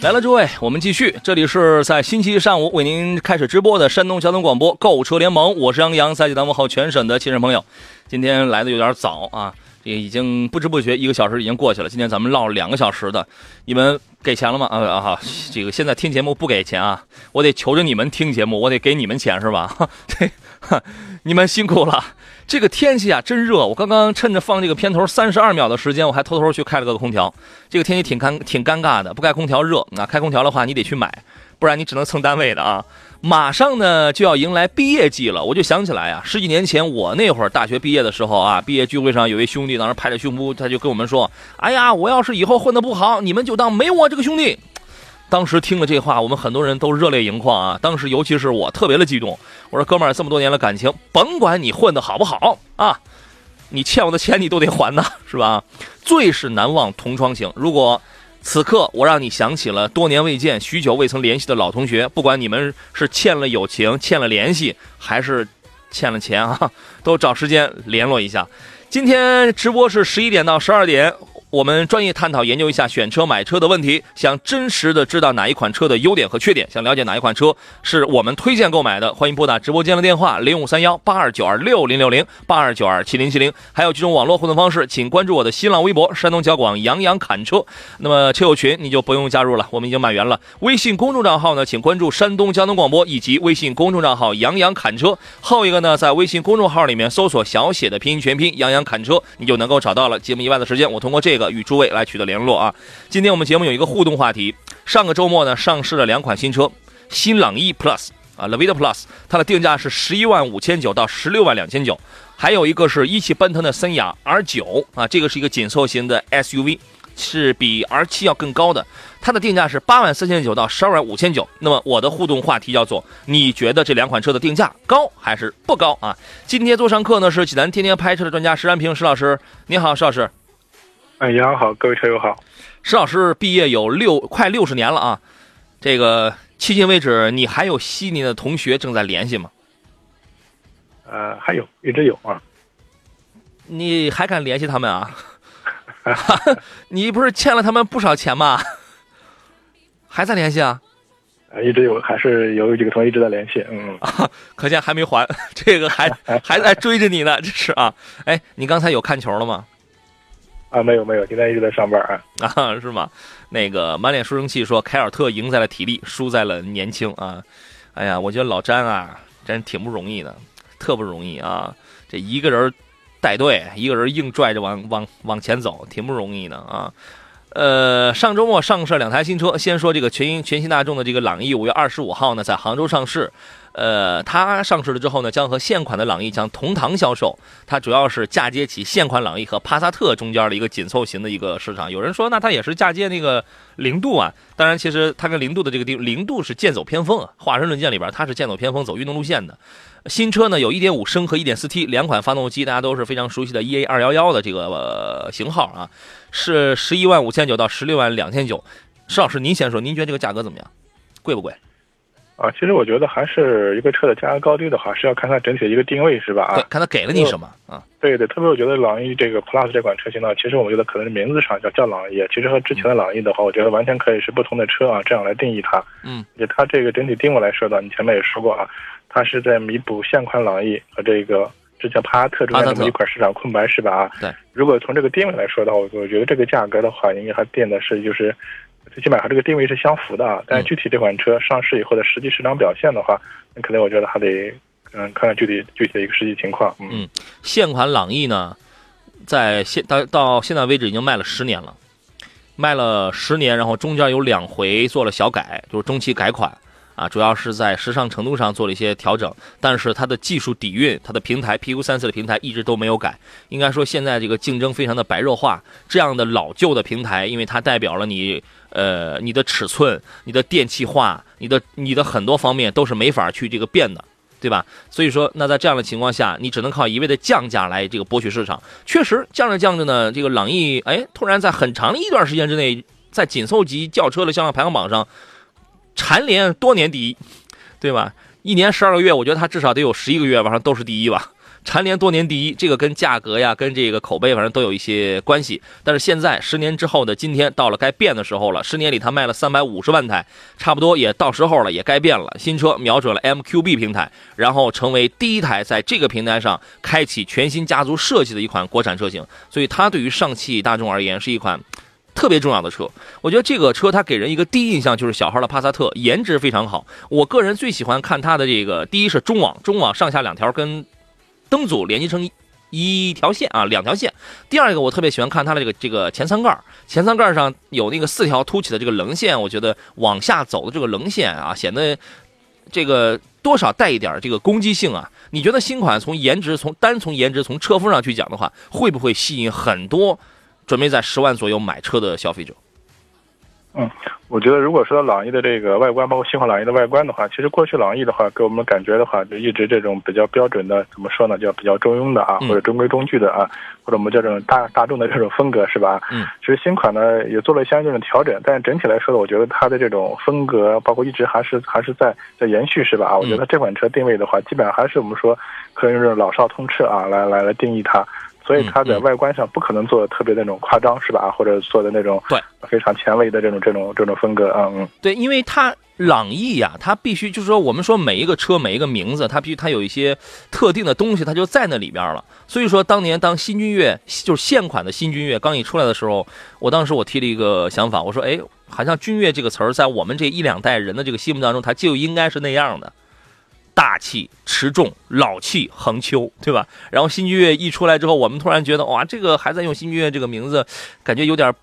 来了，诸位，我们继续。这里是在星期一上午为您开始直播的山东交通广播购物车联盟，我是杨洋，在济南问候全省的亲人朋友。今天来的有点早啊，这已经不知不觉一个小时已经过去了。今天咱们唠了两个小时的，你们给钱了吗？啊啊，这个现在听节目不给钱啊，我得求着你们听节目，我得给你们钱是吧？哈，你们辛苦了。这个天气啊，真热！我刚刚趁着放这个片头三十二秒的时间，我还偷偷去开了个空调。这个天气挺尴挺尴尬的，不开空调热啊，开空调的话你得去买，不然你只能蹭单位的啊。马上呢就要迎来毕业季了，我就想起来啊，十几年前我那会儿大学毕业的时候啊，毕业聚会上有位兄弟当时拍着胸脯，他就跟我们说：“哎呀，我要是以后混得不好，你们就当没我这个兄弟。”当时听了这话，我们很多人都热泪盈眶啊！当时尤其是我特别的激动。我说：“哥们儿，这么多年的感情，甭管你混得好不好啊，你欠我的钱你都得还呐，是吧？”最是难忘同窗情。如果此刻我让你想起了多年未见、许久未曾联系的老同学，不管你们是欠了友情、欠了联系，还是欠了钱啊，都找时间联络一下。今天直播是十一点到十二点。我们专业探讨研究一下选车买车的问题，想真实的知道哪一款车的优点和缺点，想了解哪一款车是我们推荐购买的，欢迎拨打直播间的电话零五三幺八二九二六零六零八二九二七零七零，还有几种网络互动方式，请关注我的新浪微博山东交广杨洋侃车。那么车友群你就不用加入了，我们已经满员了。微信公众账号呢，请关注山东交通广播以及微信公众账号杨洋侃车。后一个呢，在微信公众号里面搜索小写的拼音全拼杨洋侃车，你就能够找到了。节目以外的时间，我通过这。个与诸位来取得联络啊！今天我们节目有一个互动话题。上个周末呢，上市了两款新车，新朗逸 Plus 啊，Levita Plus，它的定价是十一万五千九到十六万两千九。还有一个是一汽奔腾的森雅 R 九啊，这个是一个紧凑型的 SUV，是比 R 七要更高的，它的定价是八万四千九到十二万五千九。那么我的互动话题叫做：你觉得这两款车的定价高还是不高啊？今天做上课呢是济南天天拍车的专家石安平石老师，你好，石老师。哎，杨好，各位车友好。石老师毕业有六快六十年了啊，这个迄今为止，你还有悉尼的同学正在联系吗？呃，还有，一直有啊。你还敢联系他们啊？你不是欠了他们不少钱吗？还在联系啊？啊，一直有，还是有几个同学一直在联系，嗯。可见还没还，这个还 还在追着你呢，这是啊。哎，你刚才有看球了吗？啊，没有没有，今天一直在上班啊 啊，是吗？那个满脸书生气说，凯尔特赢在了体力，输在了年轻啊！哎呀，我觉得老詹啊，真挺不容易的，特不容易啊！这一个人带队，一个人硬拽着往往往前走，挺不容易的啊！呃，上周末上市两台新车，先说这个全新全新大众的这个朗逸，五月二十五号呢在杭州上市。呃，它上市了之后呢，将和现款的朗逸将同堂销售。它主要是嫁接起现款朗逸和帕萨特中间的一个紧凑型的一个市场。有人说，那它也是嫁接那个零度啊。当然，其实它跟零度的这个地，零度是剑走偏锋啊。华晨论剑里边，它是剑走偏锋，走运动路线的。新车呢，有1.5升和 1.4T 两款发动机，大家都是非常熟悉的 EA 二幺幺的这个型号啊，是十一万五千九到十六万两千九。石老师，您先说，您觉得这个价格怎么样？贵不贵？啊，其实我觉得还是一个车的价格高低的话，是要看它整体的一个定位，是吧？啊，看它给了你什么啊？对对，特别我觉得朗逸这个 Plus 这款车型呢，其实我觉得可能是名字上叫叫朗逸，其实和之前的朗逸的话，我觉得完全可以是不同的车啊，这样来定义它。嗯，就它这个整体定位来说的，你前面也说过啊，它是在弥补现款朗逸和这个之前帕萨特中间这么一块市场空白，是吧？啊，对。如果从这个定位来说的话，我我觉得这个价格的话，应该还定的是就是。最起码和这个定位是相符的啊，但是具体这款车上市以后的实际市场表现的话，那可能我觉得还得嗯看看具体具体的一个实际情况。嗯，现款朗逸呢，在现到到现在为止已经卖了十年了，卖了十年，然后中间有两回做了小改，就是中期改款，啊，主要是在时尚程度上做了一些调整，但是它的技术底蕴、它的平台 PQ 三四的平台一直都没有改。应该说现在这个竞争非常的白热化，这样的老旧的平台，因为它代表了你呃你的尺寸、你的电气化、你的你的很多方面都是没法去这个变的。对吧？所以说，那在这样的情况下，你只能靠一味的降价来这个博取市场。确实，降着降着呢，这个朗逸哎，突然在很长的一段时间之内，在紧凑级轿车的销量排行榜上蝉联多年第一，对吧？一年十二个月，我觉得它至少得有十一个月，往上都是第一吧。蝉联多年第一，这个跟价格呀，跟这个口碑，反正都有一些关系。但是现在十年之后的今天，到了该变的时候了。十年里它卖了三百五十万台，差不多也到时候了，也该变了。新车瞄准了 MQB 平台，然后成为第一台在这个平台上开启全新家族设计的一款国产车型。所以它对于上汽大众而言是一款特别重要的车。我觉得这个车它给人一个第一印象就是小号的帕萨特，颜值非常好。我个人最喜欢看它的这个，第一是中网，中网上下两条跟。灯组连接成一条线啊，两条线。第二个，我特别喜欢看它的这个这个前舱盖，前舱盖上有那个四条凸起的这个棱线，我觉得往下走的这个棱线啊，显得这个多少带一点这个攻击性啊。你觉得新款从颜值，从单从颜值，从车风上去讲的话，会不会吸引很多准备在十万左右买车的消费者？嗯，我觉得如果说到朗逸的这个外观，包括新款朗逸的外观的话，其实过去朗逸的话给我们感觉的话，就一直这种比较标准的，怎么说呢，叫比较中庸的啊，或者中规中矩的啊，或者我们叫这种大大众的这种风格，是吧？嗯，其实新款呢也做了相应的调整，但是整体来说呢，我觉得它的这种风格，包括一直还是还是在在延续，是吧？啊，我觉得这款车定位的话，基本上还是我们说可以用这种老少通吃啊来来来定义它。所以它在外观上不可能做的特别那种夸张，是吧？或者做的那种对非常前卫的这种这种这种风格，嗯嗯。对，因为它朗逸呀，它必须就是说，我们说每一个车每一个名字，它必须它有一些特定的东西，它就在那里边了。所以说，当年当新君越就是现款的新君越刚一出来的时候，我当时我提了一个想法，我说，哎，好像君越这个词儿在我们这一两代人的这个心目当中，它就应该是那样的。大气持重，老气横秋，对吧？然后新君越一出来之后，我们突然觉得，哇，这个还在用新君越这个名字，感觉有点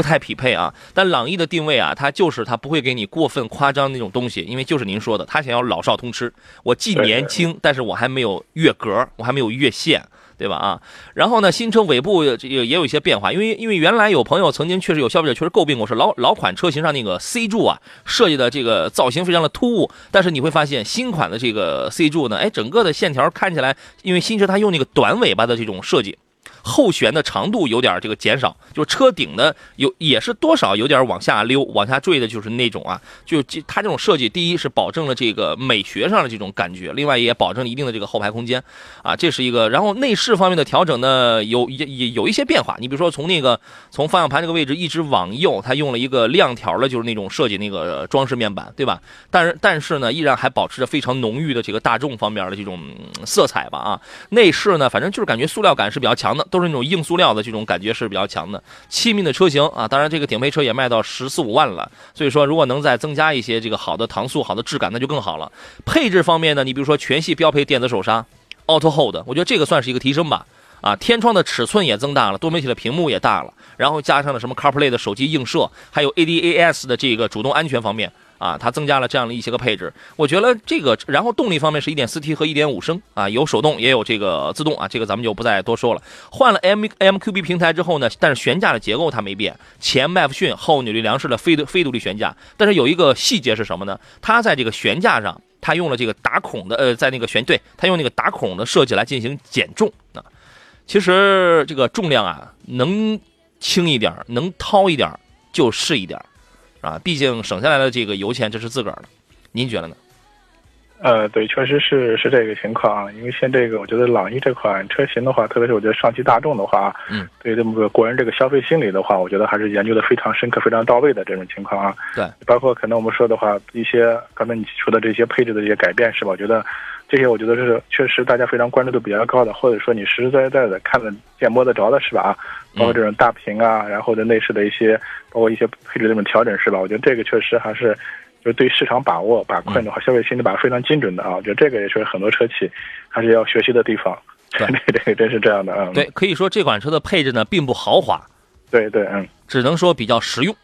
不太匹配啊。但朗逸的定位啊，它就是它不会给你过分夸张那种东西，因为就是您说的，它想要老少通吃。我既年轻，但是我还没有越格，我还没有越线。对吧啊？然后呢，新车尾部也也有一些变化，因为因为原来有朋友曾经确实有消费者确实诟病过，说老老款车型上那个 C 柱啊设计的这个造型非常的突兀。但是你会发现新款的这个 C 柱呢，哎，整个的线条看起来，因为新车它用那个短尾巴的这种设计。后悬的长度有点这个减少，就车顶的有也是多少有点往下溜、往下坠的，就是那种啊，就它这种设计，第一是保证了这个美学上的这种感觉，另外也保证了一定的这个后排空间，啊，这是一个。然后内饰方面的调整呢，有也也有一些变化。你比如说从那个从方向盘这个位置一直往右，它用了一个亮条的，就是那种设计那个装饰面板，对吧？但是但是呢，依然还保持着非常浓郁的这个大众方面的这种色彩吧，啊，内饰呢，反正就是感觉塑料感是比较强的。都是那种硬塑料的这种感觉是比较强的，亲民的车型啊，当然这个顶配车也卖到十四五万了，所以说如果能再增加一些这个好的搪塑、好的质感，那就更好了。配置方面呢，你比如说全系标配电子手刹，Auto Hold，我觉得这个算是一个提升吧。啊，天窗的尺寸也增大了，多媒体的屏幕也大了，然后加上了什么 CarPlay 的手机映射，还有 ADAS 的这个主动安全方面。啊，它增加了这样的一些个配置，我觉得这个，然后动力方面是 1.4T 和1.5升啊，有手动也有这个自动啊，这个咱们就不再多说了。换了 M MQB 平台之后呢，但是悬架的结构它没变，前麦弗逊后扭力梁式的非非独立悬架，但是有一个细节是什么呢？它在这个悬架上，它用了这个打孔的，呃，在那个悬对，它用那个打孔的设计来进行减重啊。其实这个重量啊，能轻一点，能掏一点就是一点。啊，毕竟省下来的这个油钱，这是自个儿的，您觉得呢？呃，对，确实是是这个情况啊。因为像这个，我觉得朗逸这款车型的话，特别是我觉得上汽大众的话，嗯，对这么个国人这个消费心理的话，我觉得还是研究的非常深刻、非常到位的这种情况啊。对，包括可能我们说的话，一些刚才你提出的这些配置的一些改变，是吧？我觉得这些，我觉得是确实大家非常关注度比较高的，或者说你实实在在的看得见、摸得着的，是吧？啊，包括这种大屏啊，然后的内饰的一些，包括一些配置的这种调整，是吧？我觉得这个确实还是。就对市场把握把控的话，消费心理把握非常精准的啊！我觉得这个也是很多车企还是要学习的地方。对，这个真是这样的啊。对，可以说这款车的配置呢并不豪华。对对，嗯，只能说比较实用，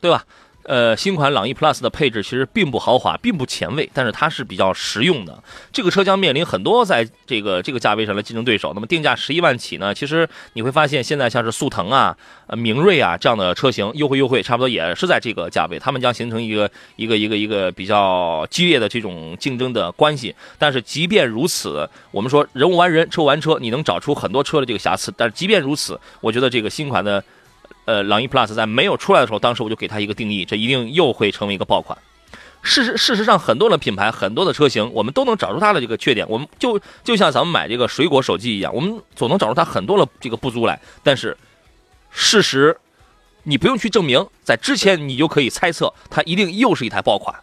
对吧？呃，新款朗逸 Plus 的配置其实并不豪华，并不前卫，但是它是比较实用的。这个车将面临很多在这个这个价位上的竞争对手。那么定价十一万起呢，其实你会发现现在像是速腾啊、呃明锐啊这样的车型优惠优惠，差不多也是在这个价位，他们将形成一个一个一个一个比较激烈的这种竞争的关系。但是即便如此，我们说人无完人，车无完车，你能找出很多车的这个瑕疵。但是即便如此，我觉得这个新款的。呃，朗逸 Plus 在没有出来的时候，当时我就给它一个定义，这一定又会成为一个爆款。事实事实上，很多的品牌、很多的车型，我们都能找出它的这个缺点。我们就就像咱们买这个水果手机一样，我们总能找出它很多的这个不足来。但是事实，你不用去证明，在之前你就可以猜测，它一定又是一台爆款，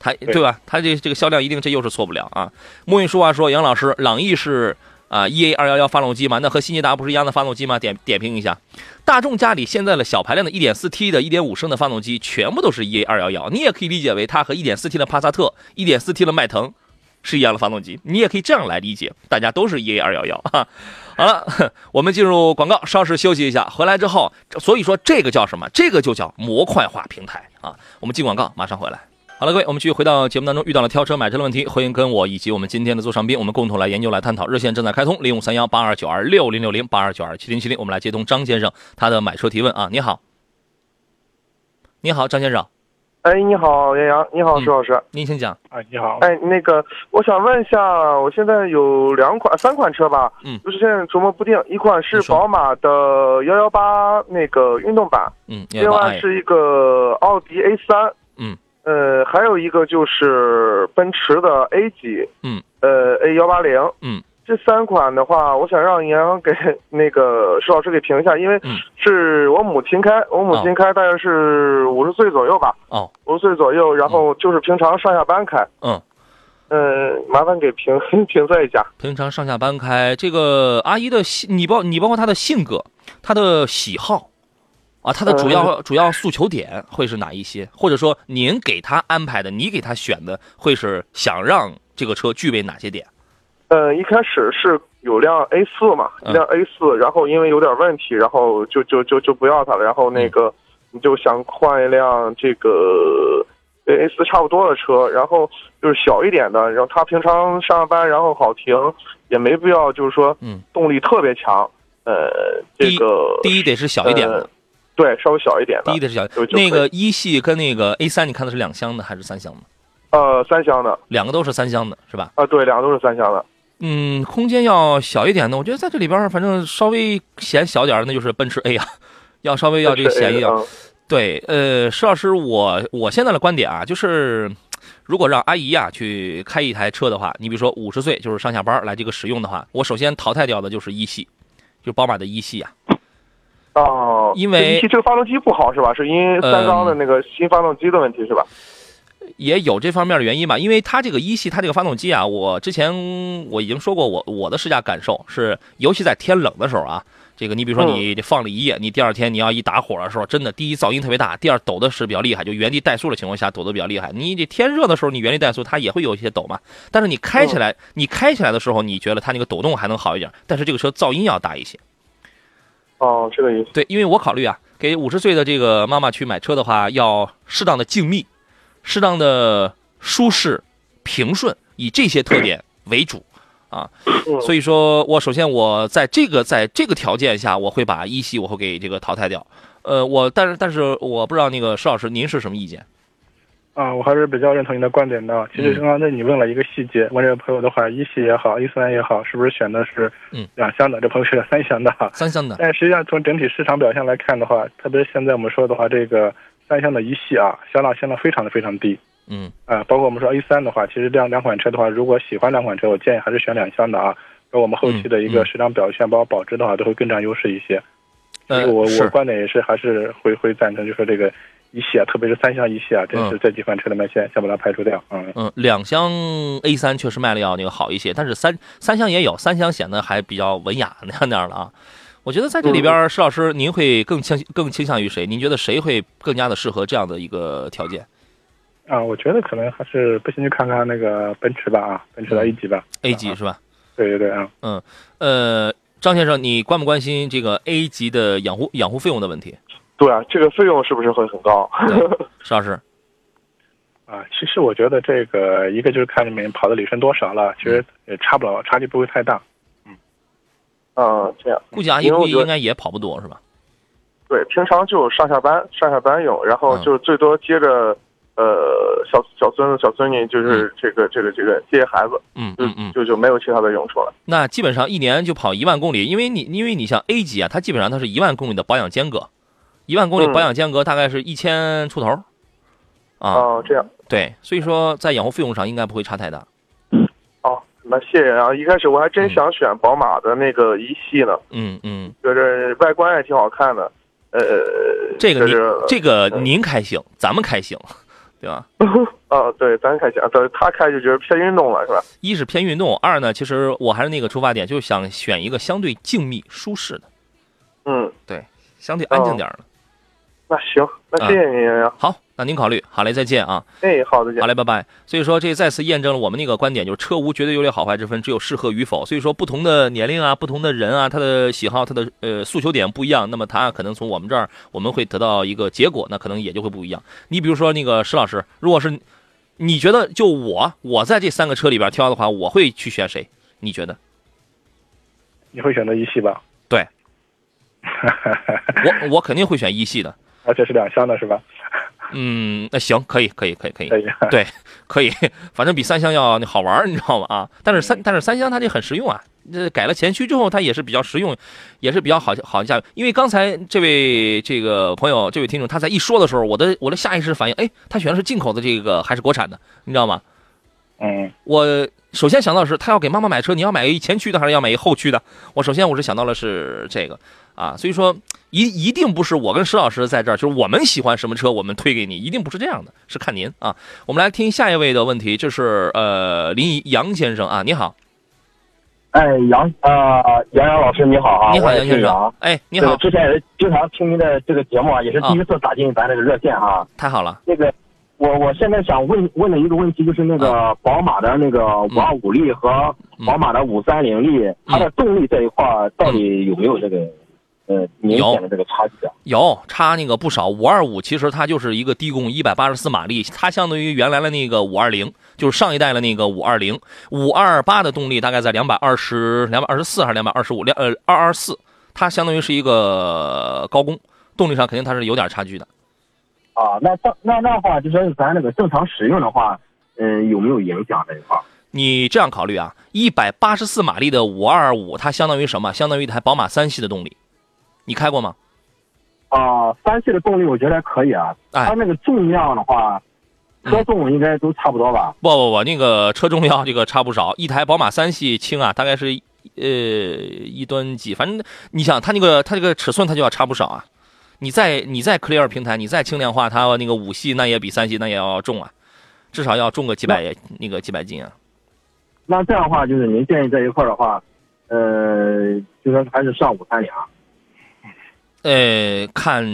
它对吧？它这这个销量一定这又是错不了啊。莫云书话说，杨老师，朗逸是。啊，E A 二幺幺发动机嘛，那和新捷达不是一样的发动机吗？点点评一下，大众家里现在的小排量的 1.4T 的1.5升的发动机，全部都是 E A 二幺幺。你也可以理解为它和 1.4T 的帕萨特、1.4T 的迈腾是一样的发动机，你也可以这样来理解，大家都是 E A 二幺幺。好了，我们进入广告，稍事休息一下，回来之后，所以说这个叫什么？这个就叫模块化平台啊。我们进广告，马上回来。好了，各位，我们继续回到节目当中，遇到了挑车买车的问题，欢迎跟我以及我们今天的座上宾，我们共同来研究、来探讨。热线正在开通，零五三幺八二九二六零六零八二九二七零七零，我们来接通张先生他的买车提问啊。你好，你好，张先生。哎，你好，杨洋，你好，石老师。您请讲。哎，你好。哎，那个，我想问一下，我现在有两款、三款车吧，嗯，就是现在琢磨不定，一款是宝马的幺幺八那个运动版，嗯，另外是一个奥迪 A 三，嗯。呃，还有一个就是奔驰的 A 级，嗯，呃，A 幺八零，嗯，这三款的话，我想让杨给 那个石老师给评一下，因为是我母亲开，我母亲开大概是五十岁左右吧，哦，五十岁左右，然后就是平常上下班开，嗯，呃，麻烦给评 评测一下，平常上下班开这个阿姨的性，你包你包括她的性格，她的喜好。啊，他的主要主要诉求点会是哪一些？或者说，您给他安排的，你给他选的，会是想让这个车具备哪些点？呃，一开始是有辆 A 四嘛，一辆 A 四，然后因为有点问题，然后就就就就不要它了。然后那个你就想换一辆这个 A 四差不多的车，然后就是小一点的，然后他平常上下班然后好停，也没必要就是说，嗯，动力特别强。呃，这个第一得是小一点的。对，稍微小一点的。第一的是小，那个一系跟那个 A 三，你看的是两厢的还是三厢的？呃，三厢的，两个都是三厢的，是吧？啊，对，两个都是三厢的。嗯，空间要小一点的，我觉得在这里边，反正稍微显小点那就是奔驰 A 啊，要稍微要这个显一点。对，呃，石老师，我我现在的观点啊，就是如果让阿姨呀去开一台车的话，你比如说五十岁就是上下班来这个使用的话，我首先淘汰掉的就是一系，就是宝马的一系呀。哦，因为这个发动机不好是吧？是因为三缸的那个新发动机的问题是吧？也有这方面的原因吧。因为它这个一系，它这个发动机啊，我之前我已经说过，我我的试驾感受是，尤其在天冷的时候啊，这个你比如说你放了一夜，你第二天你要一打火的时候，真的第一噪音特别大，第二抖的是比较厉害，就原地怠速的情况下抖的比较厉害。你这天热的时候，你原地怠速它也会有一些抖嘛。但是你开起来，你开起来的时候，你觉得它那个抖动还能好一点，但是这个车噪音要大一些。哦，这个意思。对，因为我考虑啊，给五十岁的这个妈妈去买车的话，要适当的静谧，适当的舒适、平顺，以这些特点为主啊。所以说我首先我在这个在这个条件下，我会把一系我会给这个淘汰掉。呃，我但是但是我不知道那个施老师您是什么意见？啊，我还是比较认同你的观点的。其实刚刚那你问了一个细节，问这个朋友的话，一系也好，一三也好，是不是选的是两厢的？这朋友选的三厢的。三厢的。但实际上从整体市场表现来看的话，特别现在我们说的话，这个三厢的一系啊，销量现在非常的非常低。嗯。啊，包括我们说 A 三的话，其实这样两款车的话，如果喜欢两款车，我建议还是选两厢的啊。那我们后期的一个市场表现，包括保值的话，都会更占优势一些。呃，我我观点也是，还是会会赞成，就说这个。一系啊，特别是三厢一系啊，真是这几款车里面先先把它排除掉。嗯嗯，两厢 A 三确实卖的要那个好一些，但是三三厢也有，三厢显得还比较文雅那样那样的啊。我觉得在这里边，石老师您会更倾更倾向于谁？您觉得谁会更加的适合这样的一个条件？啊，我觉得可能还是不行，就看看那个奔驰吧啊，奔驰的 A 级吧，A 级是吧？对对对啊。嗯呃，张先生，你关不关心这个 A 级的养护养护费用的问题？对啊，这个费用是不是会很高？石老 师，啊，其实我觉得这个一个就是看你们跑的里程多少了，其实也差不了，差距不会太大。嗯，啊这样。估计阿姨估计应该也跑不多是吧？对，平常就上下班上下班用，然后嗯就最多接着呃小小孙子小孙女就是这个这个这个接孩子，嗯嗯嗯，就就没有其他的用处了。那基本上一年就跑一万公里，因为你因为你像 A 级啊，它基本上它是一万公里的保养间隔，一万公里嗯保养间隔大概是一千出头，啊，哦，这样。对，所以说在养护费用上应该不会差太大。哦，那谢谢啊！一开始我还真想选宝马的那个一系呢，嗯嗯，就是外观也挺好看的。呃，这个您是这个您开心，咱们开心，对吧？啊，对，咱开心啊，对他开就觉得偏运动了，是吧？一是偏运动，二呢，其实我还是那个出发点，就是想选一个相对静谧舒适的，嗯，对相对安静点儿的。那行，那谢谢您呀。好，那您考虑，好嘞，再见啊。哎，好的，再见好。嘞，拜拜。所以说，这再次验证了我们那个观点，就是车无绝对优劣好坏之分，只有适合与否。所以说，不同的年龄啊，不同的人啊，他的喜好，他的呃诉求点不一样，那么他可能从我们这儿我们会得到一个结果，那可能也就会不一样。你比如说那个石老师，如果是你觉得就我我在这三个车里边挑的话，我会去选谁？你觉得？你会选择一系吧？对，我我肯定会选一系的。而且是两厢的是吧？嗯，那行，可以，可以，可以，可以可，以。对，可以，反正比三厢要好玩，你知道吗？啊，但是三但是三厢它这很实用啊，这改了前驱之后，它也是比较实用，也是比较好好驾驭。因为刚才这位这个朋友，这位听众他在一说的时候，我的我的下意识反应，哎，他选的是进口的这个还是国产的，你知道吗？嗯，我首先想到的是，他要给妈妈买车，你要买一前驱的还是要买一后驱的？我首先我是想到了是这个啊，所以说一一定不是我跟石老师在这儿，就是我们喜欢什么车，我们推给你，一定不是这样的，是看您啊。我们来听下一位的问题，就是呃林怡杨先生啊，你好，哎，杨呃杨洋老师你好啊，你好杨先生。哎你好，之前也是经常听您的这个节目啊，也是第一次打进咱这个热线哈、太好了，那个我我现在想问问的一个问题就是那个宝马的那个五二五力和嗯。宝马的五三零力，它的动力这一块到底有没有这个呃明显的这个差距啊？有差那个不少，五二五其实它就是一个低功一百八十四马力，它相当于原来的那个五二零，就是上一代的那个五二零。五二八的动力大概在两百二十、两百二十四还是两百二十五？两呃二二四，它相当于是一个高功，动力上肯定它是有点差距的。啊，那这那那话就说咱那个正常使用的话，嗯、有没有影响这一块？你这样考虑啊，一百八十四马力的五二五，它相当于什么？相当于一台宝马三系的动力，你开过吗？啊，三系的动力我觉得还可以啊，哎它那个重量的话，车重应该都差不多吧？不不不，那个车重量这个差不少，一台宝马三系轻啊，大概是呃一吨几，反正你想它那个它这个尺寸它就要差不少啊。你在你在 Clear 平台，你再轻量化，它那个五系那也比三系那也要重啊，至少要重个几百那个几百斤啊。那这样的话，就是您建议这一块的话，呃，就说还是上五三零啊。呃，看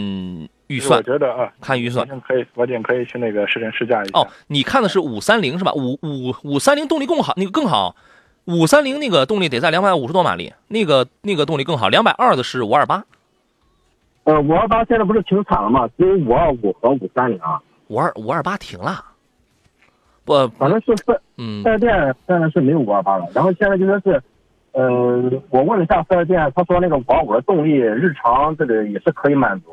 预算我，觉得啊，看预算可以，完全可以去那个试乘试驾一下。哦，你看的是五三零是吧？五五五三零动力更好，那个更好。五三零那个动力得在两百五十多马力，那个那个动力更好。两百二的是五二八，呃，五二八现在不是停产了吗？只有五二五和五三零啊，五二五二八停了。不，反正是四嗯四 S 店现在是没有五二八了。然后现在就说是，呃，我问了一下四 S 店，他说那个五二五的动力日常这个也是可以满足。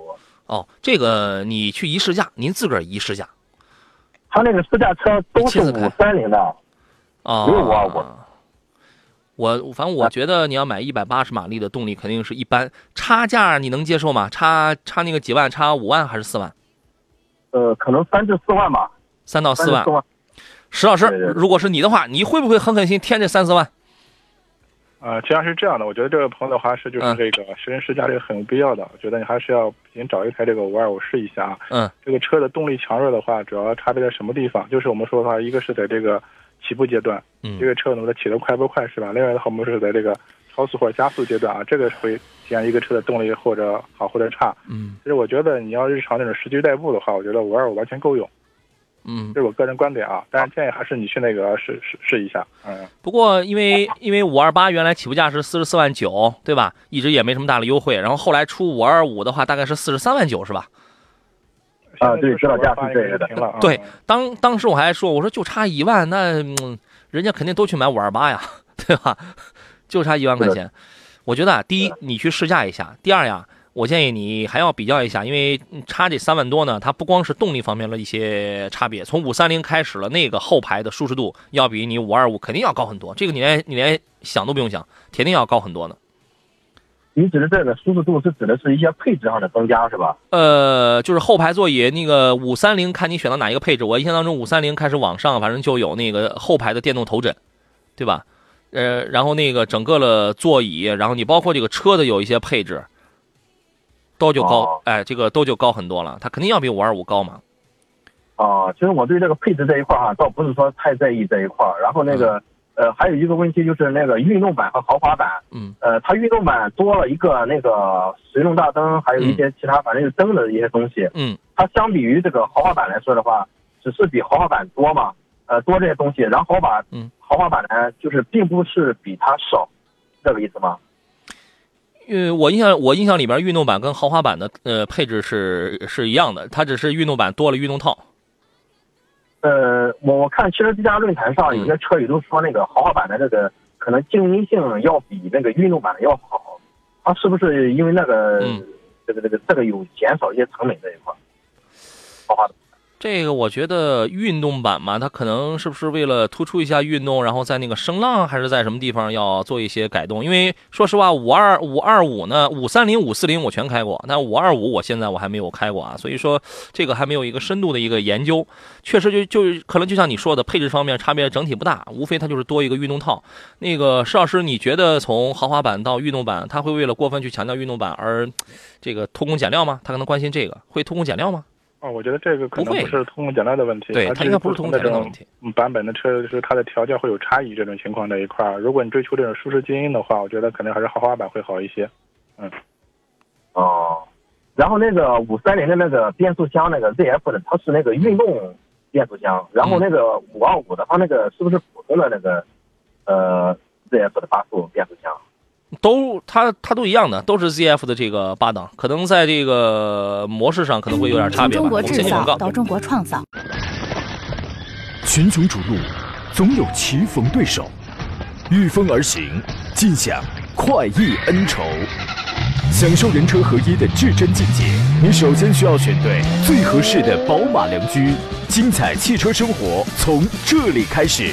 哦，这个你去一试驾，您自个儿一试驾他那个试驾车都是开五三零的，啊。没有525我反正我觉得你要买一百八十马力的动力肯定是一般，差价你能接受吗？差差那个几万，差五万还是四万？呃，可能三至四万吧，三到四万。石老师如果是你的话，你会不会狠狠心添这三四万？啊，实际上是这样的，我觉得这位朋友的话是就是嗯这个试乘试驾这个很有必要的。我觉得你还是要先找一台这个五二五试一下啊。嗯，这个车的动力强弱的话，主要差别在什么地方？就是我们说的话，一个是在这个起步阶段，嗯这个车能不能起得快不快是吧？另外的话，我们是在这个超速或者加速阶段啊，这个会体现一个车的动力或者好或者差。嗯其实我觉得你要日常那种市区代步的话，我觉得五二五完全够用。嗯这，是我个人观点啊。但是建议还是你去那个试试试一下。嗯，不过因为因为五二八原来起步价是四十四万九，对吧？一直也没什么大的优惠，然后后来出五二五的话，大概是四十三万九，是吧？啊对知道知道发价是这个的对，当当时我还说，我说就差一万，那、嗯、人家肯定都去买五二八呀，对吧？就差一万块钱。我觉得啊，第一，你去试驾一下；第二呀，我建议你还要比较一下，因为嗯差这三万多呢，它不光是动力方面的一些差别，从五三零开始了，那个后排的舒适度要比你五二五肯定要高很多，这个你连你连想都不用想，铁定要高很多呢。你指的这个舒适度是指的是一些配置上的增加是吧？呃，就是后排座椅那个五三零，看你选到哪一个配置。我印象当中，五三零开始往上，反正就有那个后排的电动头枕，对吧？呃，然后那个整个的座椅，然后你包括这个车的有一些配置，都就高，哦哎，这个都就高很多了。它肯定要比五二五高嘛。啊，其实我对这个配置这一块儿哈，倒不是说太在意这一块儿。然后那个，呃，还有一个问题就是那个运动版和豪华版，嗯呃，它运动版多了一个那个水动大灯，还有一些其他反正就灯的一些东西。嗯它相比于这个豪华版来说的话，只是比豪华版多嘛，呃，多这些东西。然后豪华嗯豪华版呢，就是并不是比它少，这个意思吗？呃，我印象我印象里边，运动版跟豪华版的呃配置是是一样的，它只是运动版多了运动套。呃，我我看汽车之家论坛上有些车友都说那个豪华版的这个可能静音性要比那个运动版的要好，它是不是因为那个、嗯这个这个这个有减少一些成本这一块？豪华版这个我觉得运动版嘛，它可能是不是为了突出一下运动，然后在那个声浪还是在什么地方要做一些改动？因为说实话，五二五二五呢，五三零、五四零我全开过，但五二五我现在我还没有开过啊，所以说这个还没有一个深度的一个研究。确实就就可能就像你说的，配置方面差别整体不大，无非它就是多一个运动套。那个施老师，你觉得从豪华版到运动版，他会为了过分去强调运动版而这个偷工减料吗？他可能关心这个，会偷工减料吗？哦，我觉得这个可能不是通过简单的问题，对，而它应该不是通不同的这种过减料的问题。嗯版本的车，就是它的调教会有差异，这种情况这一块儿，如果你追求这种舒适精英的话，我觉得可能还是豪华版会好一些。嗯哦，然后那个五三零的那个变速箱那个 ZF 的，它是那个运动变速箱，然后那个五二五的它那个是不是普通的那个呃 ZF 的八速变速箱？都它它都一样的，都是 ZF 的这个八档，可能在这个模式上可能会有点差别吧。从中国制。造到中国创造，群雄逐鹿，总有棋逢对手，御风而行，尽享快意恩仇。享受人车合一的至臻境界，你首先需要选对最合适的宝马良驹。精彩汽车生活从这里开始。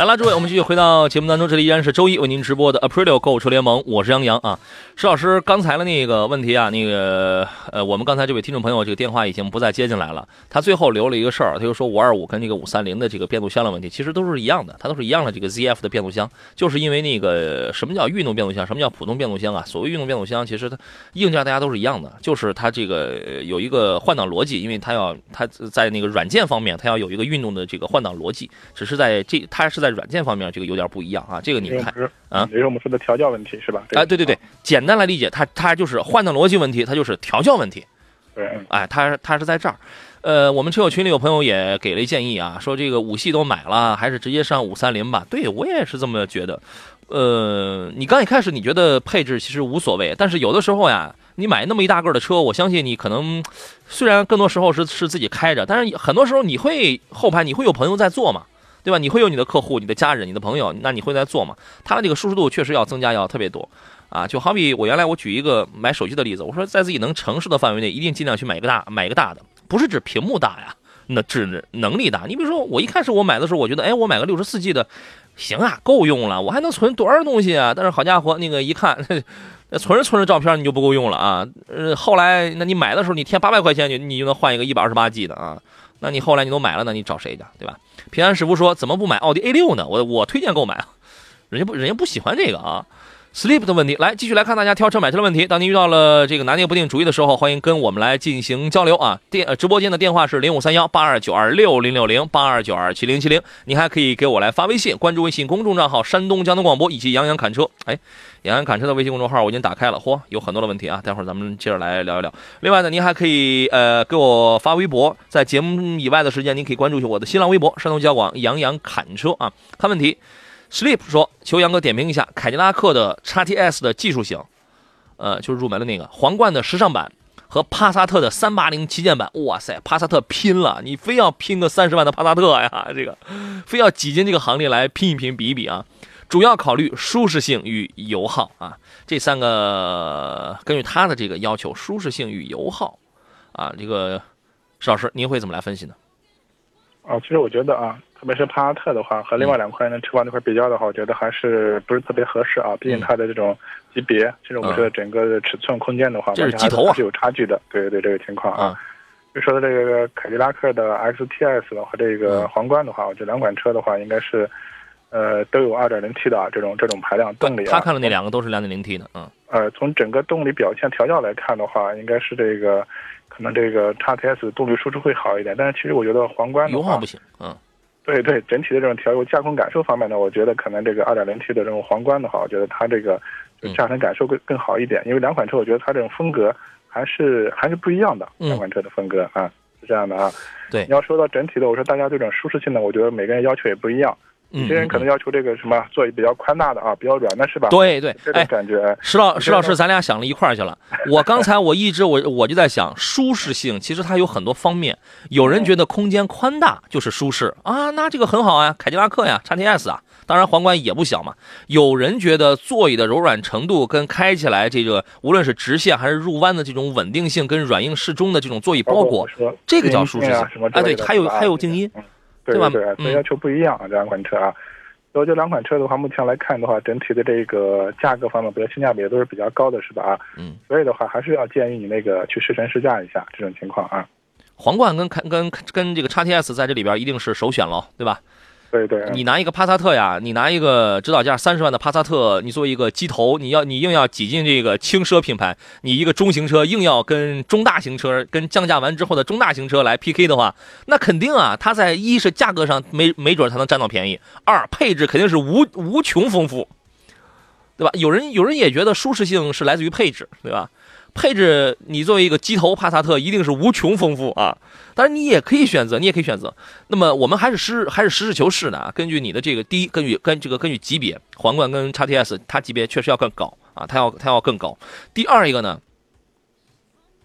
来了，诸位，我们继续回到节目当中，这里依然是周一为您直播的 Aprilio 购车联盟，我是杨洋啊。石老师刚才的那个问题啊，那个呃，我们刚才这位听众朋友这个电话已经不再接进来了，他最后留了一个事儿，他就说五二五跟这个五三零的这个变速箱的问题，其实都是一样的，它都是一样的这个 ZF 的变速箱，就是因为那个什么叫运动变速箱，什么叫普通变速箱啊？所谓运动变速箱，其实它硬件大家都是一样的，就是它这个有一个换挡逻辑，因为它要它在那个软件方面，它要有一个运动的这个换挡逻辑，只是在这它是在软件方面这个有点不一样啊，这个你看啊也是我们说的调教问题是吧？这个哎，对对对，简单来理解，它它就是换挡逻辑问题，它就是调教问题。对，嗯哎，它它是在这儿。呃，我们车友群里有朋友也给了一建议啊，说这个五系都买了，还是直接上五三零吧。对我也是这么觉得。呃，你刚一开始你觉得配置其实无所谓，但是有的时候呀，你买那么一大个的车，我相信你可能虽然更多时候是是自己开着，但是很多时候你会后排你会有朋友在坐嘛，对吧？你会有你的客户、你的家人、你的朋友，那你会在做嘛？它的这个舒适度确实要增加，要特别多。啊，就好比我原来我举一个买手机的例子，我说在自己能承受的范围内，一定尽量去买一个大，买一个大的，不是指屏幕大呀，那指能力大。你比如说，我一开始我买的时候，我觉得，哎，我买个六十四 G 的，行啊，够用了，我还能存多少东西啊？但是好家伙，那个一看，那存着存着照片你就不够用了啊。呃，后来那你买的时候，你添八百块钱，你你就能换一个一百二十八 G 的啊。那你后来你都买了，那你找谁去，对吧？平安师傅说，怎么不买奥迪 A 六呢？我我推荐购买啊，人家不人家不喜欢这个啊。Sleep 的问题，来继续来看大家挑车买车的问题。当您遇到了这个拿捏不定主意的时候，欢迎跟我们来进行交流啊。电呃直播间的电话是零五三幺八二九二六零六零八二九二七零七零，您还可以给我来发微信，关注微信公众账号山东交通广播以及杨洋侃车。哎，杨洋侃车的微信公众号我已经打开了，嚯，有很多的问题啊，待会儿咱们接着来聊一聊。另外呢，您还可以呃给我发微博，在节目以外的时间，您可以关注一下我的新浪微博山东交广杨洋侃车啊，看问题。Sleep 说：“求杨哥点评一下凯迪拉克的 XTS 的技术型，呃，就是入门的那个皇冠的时尚版和帕萨特的380旗舰版。哇塞，帕萨特拼了，你非要拼个三十万的帕萨特呀？这个非要挤进这个行列来拼一拼、比一比啊！主要考虑舒适性与油耗啊，这三个根据他的这个要求，舒适性与油耗啊，这个石老师您会怎么来分析呢？啊，其实我觉得啊。”特别是帕萨特的话，和另外两块的车况这块比较的话，我觉得还是不是特别合适啊。毕竟它的这种级别，其实我们说整个的尺寸空间的话，这是机头啊，是有差距的。对对，这个情况啊。就说的这个凯迪拉克的 XTS 的话，这个皇冠的话，我觉得两款车的话，应该是呃都有 2.0T 的这种这种排量动力。他看的那两个都是 2.0T 的，嗯。呃，从整个动力表现调教来看的话，应该是这个可能这个叉 T S 动力输出会好一点，但是其实我觉得皇冠油耗不行，嗯。对对，整体的这种调油驾控感受方面呢，我觉得可能这个 2.0T 的这种皇冠的话，我觉得它这个驾乘感受更更好一点。因为两款车，我觉得它这种风格还是还是不一样的。两款车的风格啊，是这样的啊。对，你要说到整体的，我说大家这种舒适性呢，我觉得每个人要求也不一样。有些人可能要求这个什么座椅比较宽大的啊，比较软的是吧？对对，这种感觉。石老石老师，咱俩想了一块儿去了。我刚才我一直我我就在想，舒适性其实它有很多方面。有人觉得空间宽大就是舒适啊，那这个很好啊，凯迪拉克呀，叉 T S 啊，当然皇冠也不小嘛。有人觉得座椅的柔软程度跟开起来这个无论是直线还是入弯的这种稳定性跟软硬适中的这种座椅包裹，这个叫舒适性。啊，对，还有还有静音。对吧？对，所以要求不一样啊，这两款车啊。所以这两款车的话，目前来看的话，整体的这个价格方面，比较性价比都是比较高的，是吧？啊，嗯。所以的话，还是要建议你那个去试乘试驾一下这种情况啊。皇冠跟跟跟这个叉 T S 在这里边一定是首选喽，对吧？对对，你拿一个帕萨特呀，你拿一个指导价三十万的帕萨特，你作为一个机头，你要你硬要挤进这个轻奢品牌，你一个中型车硬要跟中大型车跟降价完之后的中大型车来 PK 的话，那肯定啊，它在一是价格上没没准才能占到便宜，二配置肯定是无无穷丰富，对吧？有人有人也觉得舒适性是来自于配置，对吧？配置，你作为一个机头帕萨特，一定是无穷丰富啊！当然，你也可以选择，你也可以选择。那么，我们还是实还是实事求是的啊。根据你的这个第一，根据跟这个根据级别，皇冠跟叉 T S，它级别确实要更高啊，它要它要更高。第二一个呢，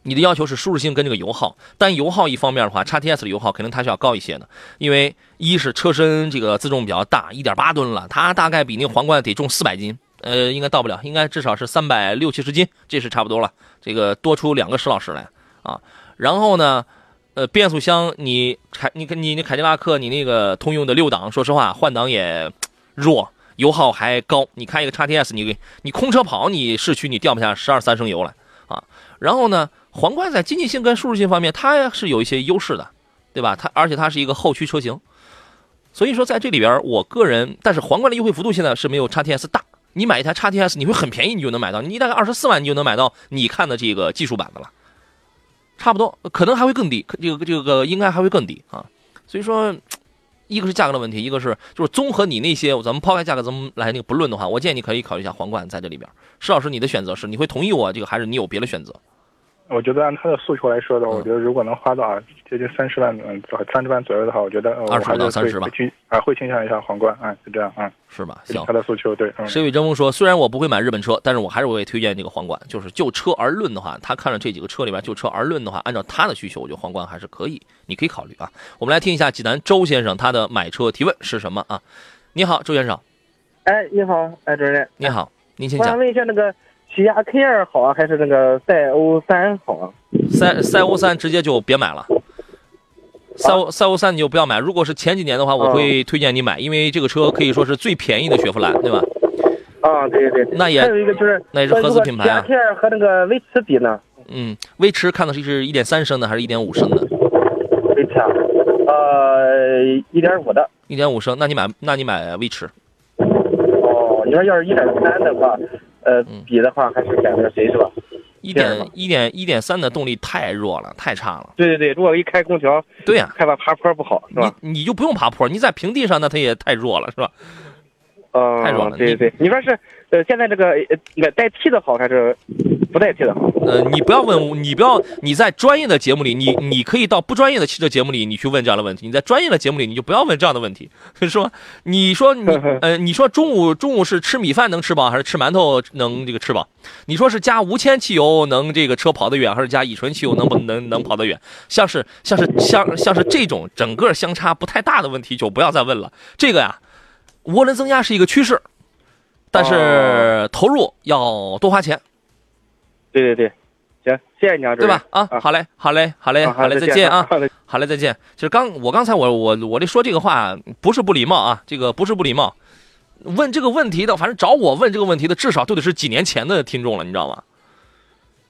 你的要求是舒适性跟这个油耗，但油耗一方面的话，叉 T S 的油耗肯定它是要高一些的，因为一是车身这个自重比较大，一点八吨了，它大概比那个皇冠得重四百斤。呃，应该到不了，应该至少是三百六七十斤，这是差不多了。这个多出两个石老师来啊。然后呢，呃，变速箱你凯你你你凯迪拉克你那个通用的六档，说实话换挡也弱，油耗还高。你开一个叉 T S，你你空车跑，你市区你掉不下十二三升油来啊。然后呢，皇冠在经济性跟舒适性方面，它是有一些优势的，对吧？它而且它是一个后驱车型，所以说在这里边，我个人，但是皇冠的优惠幅度现在是没有叉 T S 大。你买一台叉 T S，你会很便宜，你就能买到。你大概二十四万，你就能买到你看的这个技术版的了，差不多，可能还会更低，这个这个应该还会更低啊。所以说，一个是价格的问题，一个是就是综合你那些，咱们抛开价格咱们来那个不论的话，我建议你可以考虑一下皇冠在这里边。施老师，你的选择是你会同意我这个，还是你有别的选择？我觉得按他的诉求来说的话，我觉得如果能花到接近三十万，嗯，三十万左右的话，我觉得二十到三十吧，啊，会倾向一下皇冠，啊，就这样，啊，是吧？行，他的诉求对。石宇争锋说，虽然我不会买日本车，但是我还是会推荐这个皇冠。就是就车而论的话，他看了这几个车里边，就车而论的话，按照他的需求，我觉得皇冠还是可以，你可以考虑啊。我们来听一下济南周先生他的买车提问是什么啊？你好，周先生。哎，你好，哎，主任。你好，您请讲。我想问一下那个。起亚 K 二好啊，还是那个赛欧三好啊？赛赛欧三直接就别买了，赛欧赛欧三你就不要买。如果是前几年的话，我会推荐你买，因为这个车可以说是最便宜的雪佛兰，对吧？啊，对对。那也还有一个就是那也是合资品牌啊。K 二和那个威驰比呢？嗯，威驰看的是是一点三升的还是一点五升的？威驰啊，呃，一点五的。一点五升，那你买那你买威驰。哦，你说要是一点三的话。呃嗯比的话，还是选那个谁是吧？一点一点一点三的动力太弱了，太差了。对对对，如果一开空调，对呀、害怕爬坡不好，是吧？你你就不用爬坡，你在平地上那它也太弱了，是吧？呃，太弱了对对对，你说是呃，现在这个呃那个代替的好还是不代替的好？呃，你不要问，你不要你在专业的节目里，你你可以到不专业的汽车节目里，你去问这样的问题。你在专业的节目里，你就不要问这样的问题，是吧？你说你呃，你说中午中午是吃米饭能吃饱，还是吃馒头能这个吃饱？你说是加无铅汽油能这个车跑得远，还是加乙醇汽油能不能能跑得远？像是像是像像是这种整个相差不太大的问题，就不要再问了。这个呀，涡轮增压是一个趋势，但是投入要多花钱。对对对，行，谢谢你啊，对吧？啊，好嘞，好嘞，好嘞，啊好嘞，再见啊，好嘞，再见。就是刚我刚才我我我这说这个话不是不礼貌啊，这个不是不礼貌。问这个问题的，反正找我问这个问题的，至少都得是几年前的听众了，你知道吗？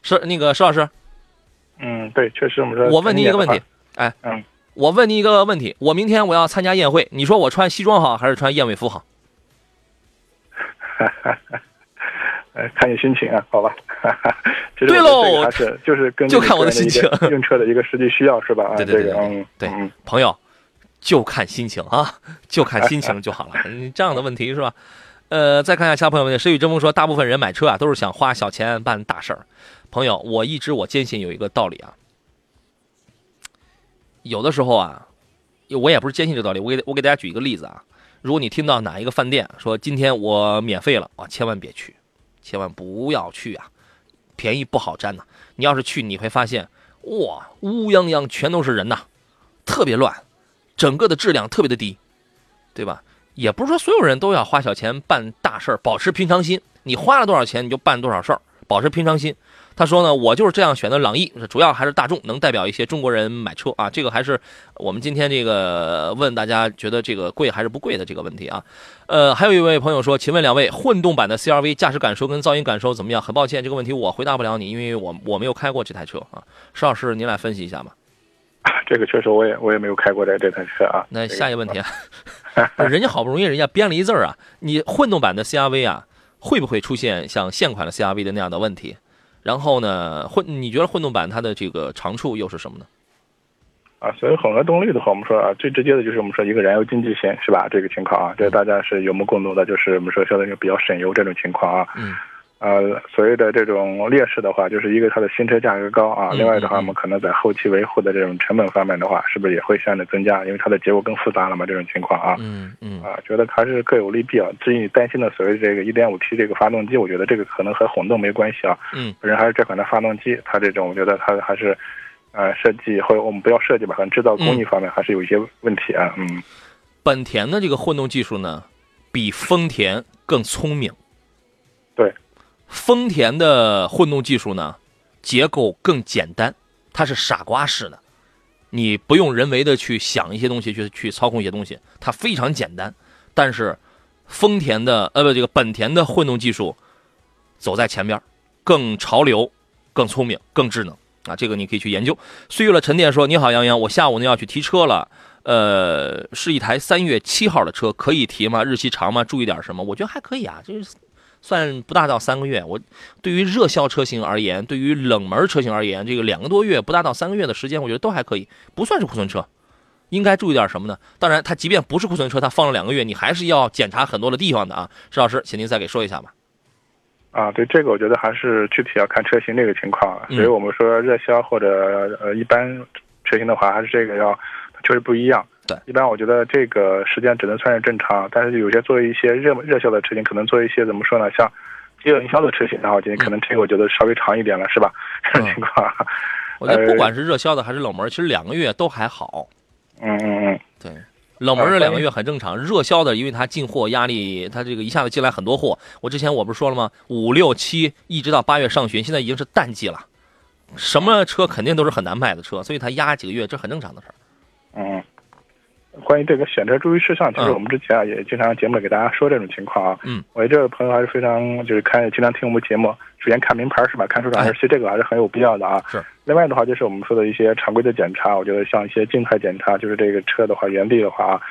是那个石老师，嗯，对，确实我们说。我问你一个问题，哎，嗯，我问你一个问题，我明天我要参加宴会，你说我穿西装好还是穿燕尾服好？呃，看你心情啊，好吧。其实对喽我觉得这个还是就是根据就看我的心情用车的一个实际需要是吧？啊，对对对对朋友，就看心情啊，就看心情就好了。嗯这样的问题是吧？呃，再看一下其他朋友们，石宇争锋说，大部分人买车啊都是想花小钱办大事儿。朋友，我一直我坚信有一个道理啊，有的时候啊，我也不是坚信这个道理，我给我给大家举一个例子啊，如果你听到哪一个饭店说今天我免费了啊，千万别去，千万不要去啊，便宜不好占呐。你要是去，你会发现哇，乌泱泱全都是人呐，特别乱，整个的质量特别的低，对吧？也不是说所有人都要花小钱办大事儿，保持平常心。你花了多少钱，你就办多少事儿，保持平常心。他说呢，我就是这样选的朗逸，主要还是大众能代表一些中国人买车啊。这个还是我们今天这个问大家觉得这个贵还是不贵的这个问题啊。呃，还有一位朋友说，请问两位，混动版的 CRV 驾驶感受跟噪音感受怎么样？很抱歉，这个问题我回答不了你，因为我我没有开过这台车啊。邵老师，您来分析一下吧。这个确实我也我也没有开过这这台车啊。那下一个问题啊，人家好不容易人家编了一字儿啊，你混动版的 CRV 啊，会不会出现像现款的 CRV 的那样的问题？然后呢，混你觉得混动版它的这个长处又是什么呢？啊，所以混合动力的话，我们说啊，最直接的就是我们说一个燃油经济性是吧？这个情况啊，这大家是有目共睹的，就是我们说相当于比较省油这种情况啊。嗯。呃，所谓的这种劣势的话，就是一个它的新车价格高啊，嗯另外的话，嗯我们可能在后期维护的这种成本方面的话，是不是也会相应的增加？因为它的结构更复杂了嘛，这种情况啊。嗯嗯啊，觉得还是各有利弊啊。至于你担心的所谓这个 1.5T 这个发动机，我觉得这个可能和混动没关系啊。嗯本身还是这款的发动机，它这种我觉得它还是，呃，设计或者我们不要设计吧，可能制造工艺方面还是有一些问题啊。嗯，本田的这个混动技术呢，比丰田更聪明。对，丰田的混动技术呢，结构更简单，它是傻瓜式的，你不用人为的去想一些东西，去去操控一些东西，它非常简单。但是丰田的呃不这个本田的混动技术走在前边，更潮流、更聪明、更智能啊，这个你可以去研究。岁月的沉淀说：“你好，杨洋，我下午呢要去提车了。”呃，是一台三月七号的车，可以提吗？日期长吗？注意点什么？我觉得还可以啊，就是算不大到三个月。我对于热销车型而言，对于冷门车型而言，这个两个多月不大到三个月的时间，我觉得都还可以，不算是库存车。应该注意点什么呢？当然，它即便不是库存车，它放了两个月，你还是要检查很多的地方的啊。石老师，请您再给说一下吧。啊，对这个我觉得还是具体要看车型这个情况所以我们说热销或者呃一般车型的话，还是这个要确实不一样。对，一般我觉得这个时间只能算是正常，但是有些作为一些热热销的车型，可能做一些怎么说呢，像饥饿营销的车型然后，今天可能这个我觉得稍微长一点了，是吧？这种情况。我觉得不管是热销的还是冷门，其实两个月都还好。嗯嗯嗯，对，冷门这两个月很正常，热销的因为它进货压力，它这个一下子进来很多货。我之前我不是说了吗？五六七一直到八月上旬，现在已经是淡季了，什么车肯定都是很难卖的车，所以它压几个月这很正常的事儿。嗯，关于这个选车注意事项，其实嗯我们之前啊也经常节目里给大家说这种情况啊。嗯，我这位朋友还是非常就是看经常听我们节目，首先看名牌是吧？看出厂哎其实这个还是很有必要的啊。是。另外的话就是我们说的一些常规的检查，我觉得像一些静态检查，就是这个车的话原地的话啊，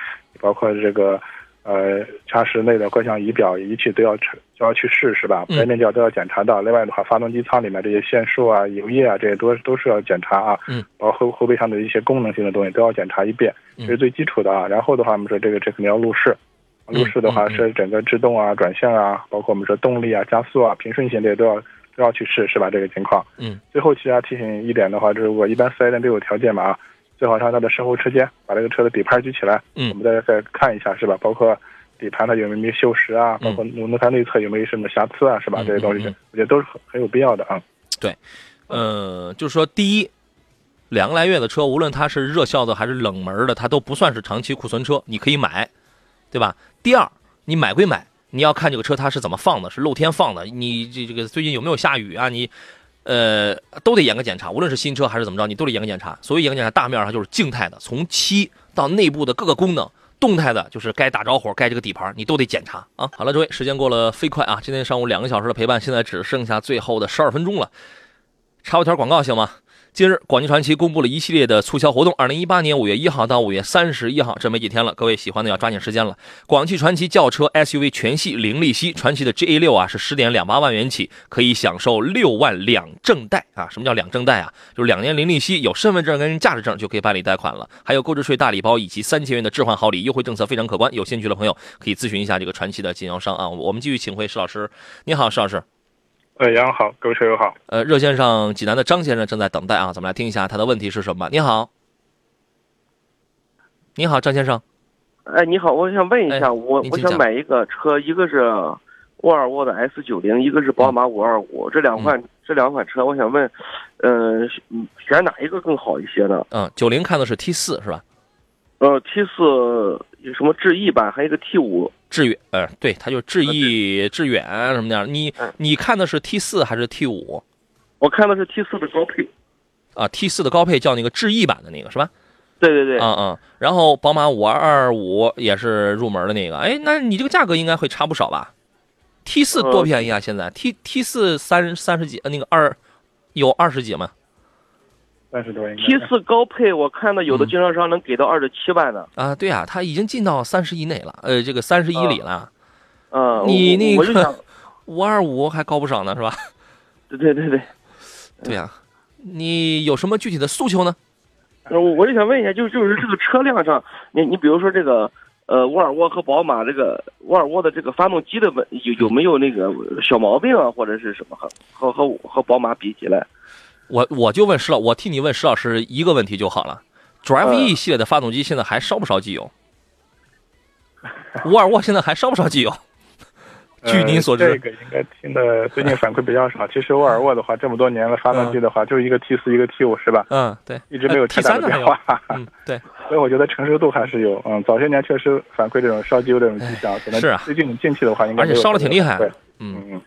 包括这个呃驾驶内的各项仪表仪器都要去都要去试，是吧？嗯白面胶都要检查到。另外的话，发动机舱里面这些线束啊、油液啊，这些都都是要检查啊。嗯，包括后后备箱的一些功能性的东西都要检查一遍，嗯这是最基础的啊。然后的话，我们说这个这肯定要路试，嗯路试的话是整个制动啊、转向啊，包括我们说动力啊、加速啊、平顺性这些都要都要去试，是吧？这个情况。嗯。最后其实要提醒一点的话，就是我一般四 S 店都有条件嘛啊，最好上它的身后车间，把这个车的底盘举起来，嗯我们再再看一下，是吧？包括底盘它有没有锈蚀啊，包括轮胎内侧有没有什么瑕疵啊，是吧？嗯这些东西我觉得都是很很有必要的啊。对呃，就是说，第一，两个来月的车，无论它是热销的还是冷门的，它都不算是长期库存车，你可以买，对吧？第二，你买归买，你要看这个车它是怎么放的，是露天放的，你这这个最近有没有下雨啊？你，呃，都得严格检查，无论是新车还是怎么着，你都得严格检查。所以严格检查，大面上就是静态的，从漆到内部的各个功能。动态的就是该打着火，该这个底盘你都得检查啊。好了，各位，时间过了飞快啊，今天上午两个小时的陪伴，现在只剩下最后的十二分钟了。插播条广告行吗？近日，广汽传祺公布了一系列的促销活动，二零一八年五月一号到五月三十一号，这没几天了，各位喜欢的要抓紧时间了。广汽传祺轿车 SUV 全系零利息，传祺的 GA 六啊是十点两八万元起，可以享受六万两证贷啊。什么叫两证贷啊？就是两年零利息，有身份证跟驾驶证就可以办理贷款了，还有购置税大礼包以及三千元的置换好礼，优惠政策非常可观。有兴趣的朋友可以咨询一下这个传祺的经销商啊。我们继续请回石老师，你好，石老师。呃，杨好，各位车友好。呃，热线上济南的张先生正在等待啊，咱们来听一下他的问题是什么。你好，你好，张先生。哎，你好，我想问一下，哎我我想买一个车，一个是沃尔沃的 S 九零，一个是宝马五二五，这两款、这两款车，我想问，呃，嗯选哪一个更好一些呢？嗯，九零看的是 T 四是吧？呃，T 四有什么智逸版，还有一个 T 五，致远，呃，对，它就致意、致远什么的。你嗯你看的是 T 四还是 T 五我看的是 T 四的高配。啊？T 四的高配叫那个致意版的那个是吧？对对对，嗯嗯。然后宝马五二五也是入门的那个。哎，那你这个价格应该会差不少吧？T 四多便宜啊！现在 T T 四三三十几，呃那个二有二十几吗？三十多应该。T 四高配我看到有的嗯经销商能给到二十七万呢。啊，对啊，它已经进到三十以内了，呃，这个三十以里了。嗯，你那个我我就想，五二五还高不少呢，是吧？对对对对，对呀、你有什么具体的诉求呢？呃我我就想问一下，就就是这个车辆上，你你比如说这个，呃，沃尔沃和宝马这个沃尔沃的这个发动机的问有有没有那个小毛病啊，或者是什么和和和和宝马比起来？我我就问石老，我替你问石老师一个问题就好了。Drive 嗯 E 系列的发动机现在还烧不烧机油？沃尔沃现在还烧不烧机油？据您所知呃这个应该听的最近反馈比较少。其实沃尔沃的话，这么多年了，发动机的话，就是一个 T 四，一个 T 五，是吧？嗯，对，一直没有 T 太大三的变化。，嗯，对，所以我觉得成熟度还是有。嗯，早些年确实反馈这种烧机油这种迹象，可能是啊最近近期的话，应该而且烧的挺厉害对，嗯，嗯嗯。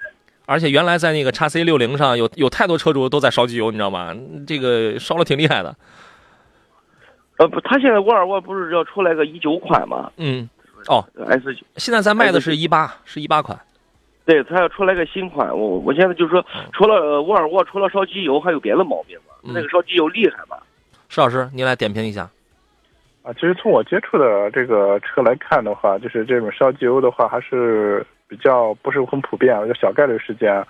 而且原来在那个叉 C 六零上有有太多车主都在烧机油，你知道吗？这个烧的挺厉害的。呃，不，他现在沃尔沃不是要出来个一九款吗嗯，哦，？S 九，现在咱卖的是一八，是一八款。对，他要出来个新款。我我现在就是说，除了呃沃尔沃除了烧机油，还有别的毛病吗？嗯那个烧机油厉害吗？石老师，您来点评一下。啊，其实从我接触的这个车来看的话，就是这种烧机油的话，还是比较不是很普遍，就小概率事件。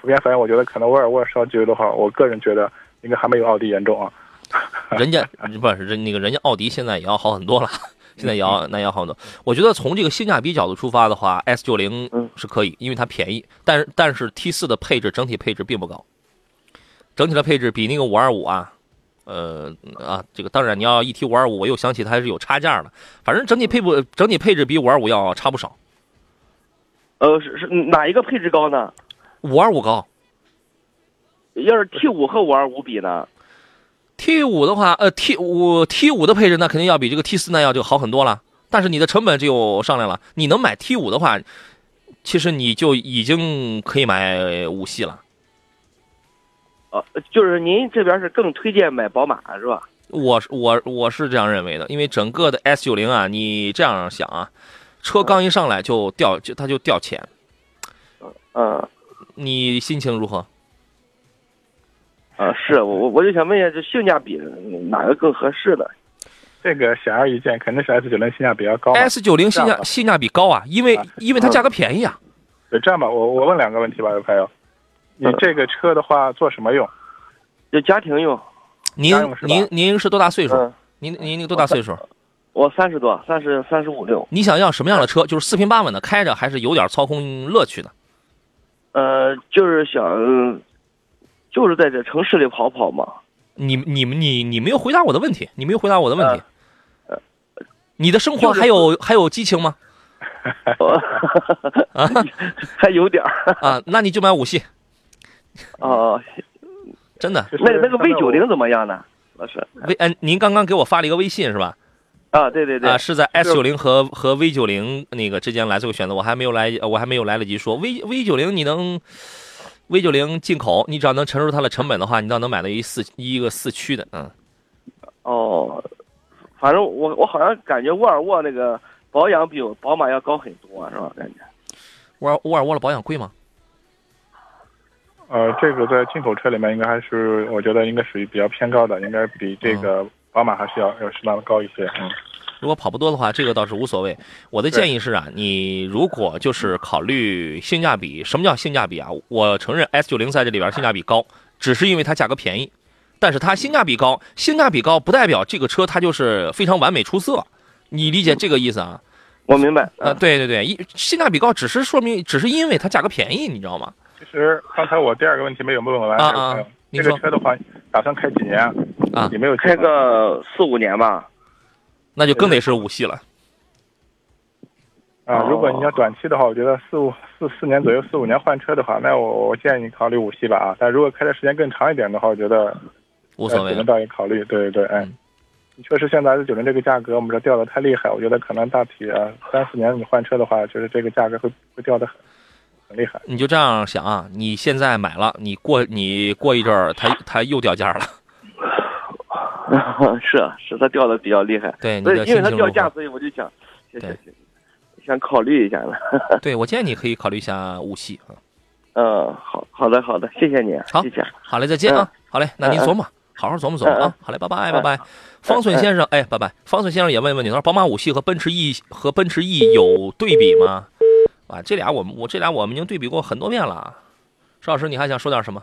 普遍反应，我觉得可能沃尔沃烧机油的话，我个人觉得应该还没有奥迪严重啊。人家不是人那个人家奥迪现在也要好很多了，现在也要那也要好很多。我觉得从这个性价比角度出发的话，S 九零嗯是可以，因为它便宜。但是但是 T 四的配置整体配置并不高，整体的配置比那个五二五啊，呃啊这个当然你要一提五二五，我又想起它还是有差价的。反正整体配不整体配置比五二五要差不少，呃，是是哪一个配置高呢？五二五高。要是 T 五和五二五比呢？T 五的话，呃，T 五 T 五的配置那肯定要比这个 T 四那要就好很多了，但是你的成本就上来了。你能买 T 五的话，其实你就已经可以买五系了。呃，就是您这边是更推荐买宝马是吧？我是我我是这样认为的，因为整个的 S 九零啊，你这样想啊，车刚一上来就掉就它就掉钱，嗯你心情如何？啊，是我我我就想问一下，这性价比哪个更合适的？这个显而易见，肯定是 S 九零性价比要高嘛。S 九零性价性价比高啊，因为因为它价格便宜啊。对，这样吧，我我问两个问题吧，有朋友，你嗯这个车的话做什么用？就家庭用。您您您是多大岁数？嗯，您您您多大岁数？我三十多，三十三十五六。你想要什么样的车？就是四平八稳的开着，还是有点操控乐趣的？呃，就是想，就是在这城市里跑跑嘛。你你们你你没有回答我的问题，你没有回答我的问题。呃你的生活就是还有还有激情吗？啊 还有点儿。啊，那你就买五系，哦，真的。就是那那个 V 九零怎么样呢？老师？，V 嗯，您刚刚给我发了一个微信是吧？啊，对对对啊，，是在 S 九零和和 V 九零那个之间来做个选择，我还没有来，我还没有来得及说 V V 九零你能 V 九零进口，你只要能承受它的成本的话，你倒能买到一四一个四驱的，嗯，哦，反正我我好像感觉沃尔沃那个保养比宝马要高很多，是吧？感觉。沃尔沃尔沃的保养贵吗？呃，这个在进口车里面应该还是我觉得应该属于比较偏高的，应该比这个宝马还是要要适当的高一些。嗯，如果跑不多的话，这个倒是无所谓。我的建议是啊，你如果就是考虑性价比，什么叫性价比啊？我承认 S 九零在这里边性价比高，只是因为它价格便宜，但是它性价比高，性价比高不代表这个车它就是非常完美出色，你理解这个意思啊？我明白。啊，嗯对对对，一性价比高只是说明，只是因为它价格便宜，你知道吗？其实刚才我第二个问题没有问完，啊啊您这个车的话，打算开几年啊？啊有没有计开个四五年吧。那就更得是五系了。啊？如果你要短期的话，我觉得四五四四年左右，四五年换车的话，那我我建议你考虑五系吧啊。但如果开的时间更长一点的话，我觉得无所谓呃，只能倒也考虑。对对对，哎嗯，确实现在 S 九零这个价格，我们这掉的太厉害，我觉得可能大体啊三四年你换车的话，就是这个价格会会掉的很很厉害。你就这样想啊，你现在买了，你过你过一阵儿，它它又掉价了。是啊，是它掉的比较厉害。对，你所以的因为它掉价？所以我就想，想对想想考虑一下呢。对我建议你可以考虑一下五系啊。嗯，好好的好的，谢谢你，好谢谢。好嘞，再见啊！好嘞，那您琢磨，好好琢磨琢磨嗯啊！好嘞，拜拜拜拜。方寸先生，哎，拜拜。方寸先生也问问你，他说宝马五系和奔驰 E 和奔驰 E 有对比吗？啊，这俩我们我这俩我们已经对比过很多遍了。邵老师，你还想说点什么？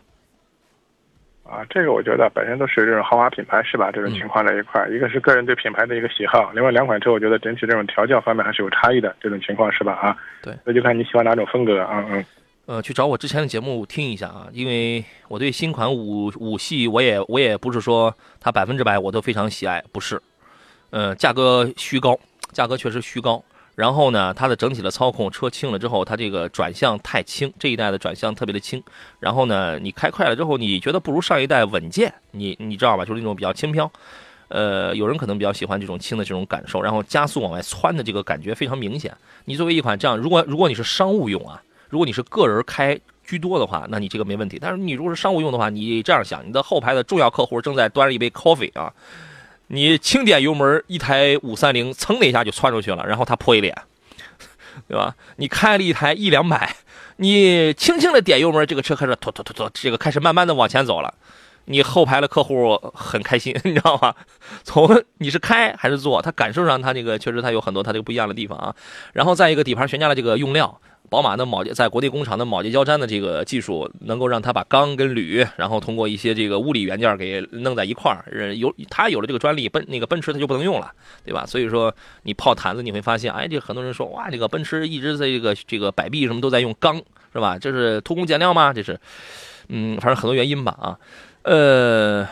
啊，这个我觉得本身都是这种豪华品牌是吧？这种情况在一块儿，一个是个人对品牌的一个喜好，另外两款车我觉得整体这种调教方面还是有差异的，这种情况是吧？啊，对，那就看你喜欢哪种风格啊，嗯。呃，去找我之前的节目听一下啊，因为我对新款五五系，我也我也不是说它百分之百我都非常喜爱，不是，呃，价格虚高，价格确实虚高。然后呢，它的整体的操控，车轻了之后，它这个转向太轻，这一代的转向特别的轻。然后呢，你开快了之后，你觉得不如上一代稳健，你你知道吧？就是那种比较轻飘。呃，有人可能比较喜欢这种轻的这种感受，然后加速往外窜的这个感觉非常明显。你作为一款这样，如果如果你是商务用啊，如果你是个人开居多的话，那你这个没问题。但是你如果是商务用的话，你这样想，你的后排的重要客户正在端着一杯 coffee 啊，你轻点油门，一台五三零噌的一下就窜出去了，然后他泼一脸，对吧？你开了一台一两百，你轻轻的点油门，这个车开始突突突突，这个开始慢慢的往前走了。你后排的客户很开心，你知道吗？从你是开还是坐，他感受上他这个确实他有很多他这个不一样的地方啊。然后再一个底盘悬架的这个用料，宝马的铆在国内工厂的铆接胶粘的这个技术，能够让它把钢跟铝，然后通过一些这个物理元件给弄在一块儿。有它有了这个专利，奔那个奔驰它就不能用了，对吧？所以说你泡坛子你会发现，哎，这很多人说哇，这个奔驰一直在这个这个摆臂什么都在用钢，是吧？这是偷工减料吗？这是，嗯，反正很多原因吧啊。呃，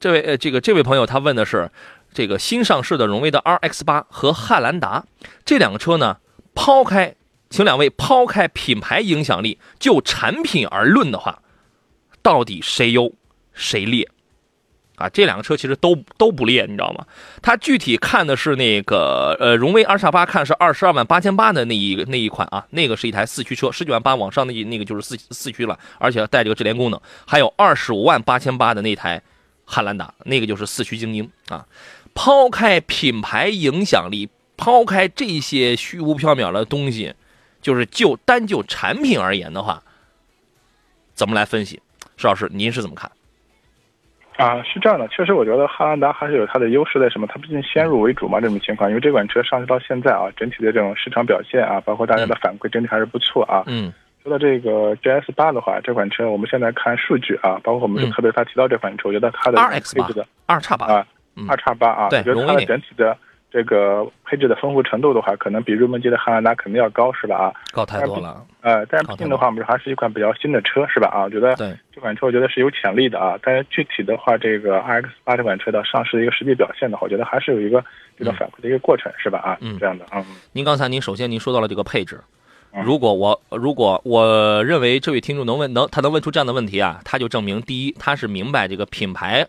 这位呃，这个这位朋友他问的是，这个新上市的荣威的 RX 八和汉兰达这两个车呢，抛开，请两位抛开品牌影响力，就产品而论的话，到底谁优谁劣？啊，这两个车其实都都不劣，你知道吗？它具体看的是那个呃，荣威 R 叉八看是二十二万八千八的那一那一款啊，那个是一台四驱车，十九万八往上那那个就是四四驱了，而且带这个智联功能。还有二十五万八千八的那台汉兰达，那个就是四驱精英啊。抛开品牌影响力，抛开这些虚无缥缈的东西，就是就单就产品而言的话，怎么来分析？石老师，您是怎么看？啊，是这样的，确实，我觉得汉兰达还是有它的优势在什么？它毕竟先入为主嘛，这种情况。因为这款车上市到现在啊，整体的这种市场表现啊，包括大家的反馈，整体还是不错啊。嗯说到这个 GS 八的话，这款车我们现在看数据啊，包括我们特别他提到这款车，我觉得它的配置的二叉八，啊嗯二叉八啊，对我觉得它的整体的这个配置的丰富程度的话，可能比入门级的汉兰达肯定要高，是吧？啊，高太多了。呃，但是毕竟的话，我们还是一款比较新的车，是吧？啊，我觉得，这款车我觉得是有潜力的啊。但是具体的话，这个 RX 八这款车的上市的一个实际表现的话，我觉得还是有一个这个反馈的一个过程，是吧？啊，嗯这样的，嗯，您刚才您首先您说到了这个配置，嗯如果我如果我认为这位听众能问能他能问出这样的问题啊，他就证明第一他是明白这个品牌，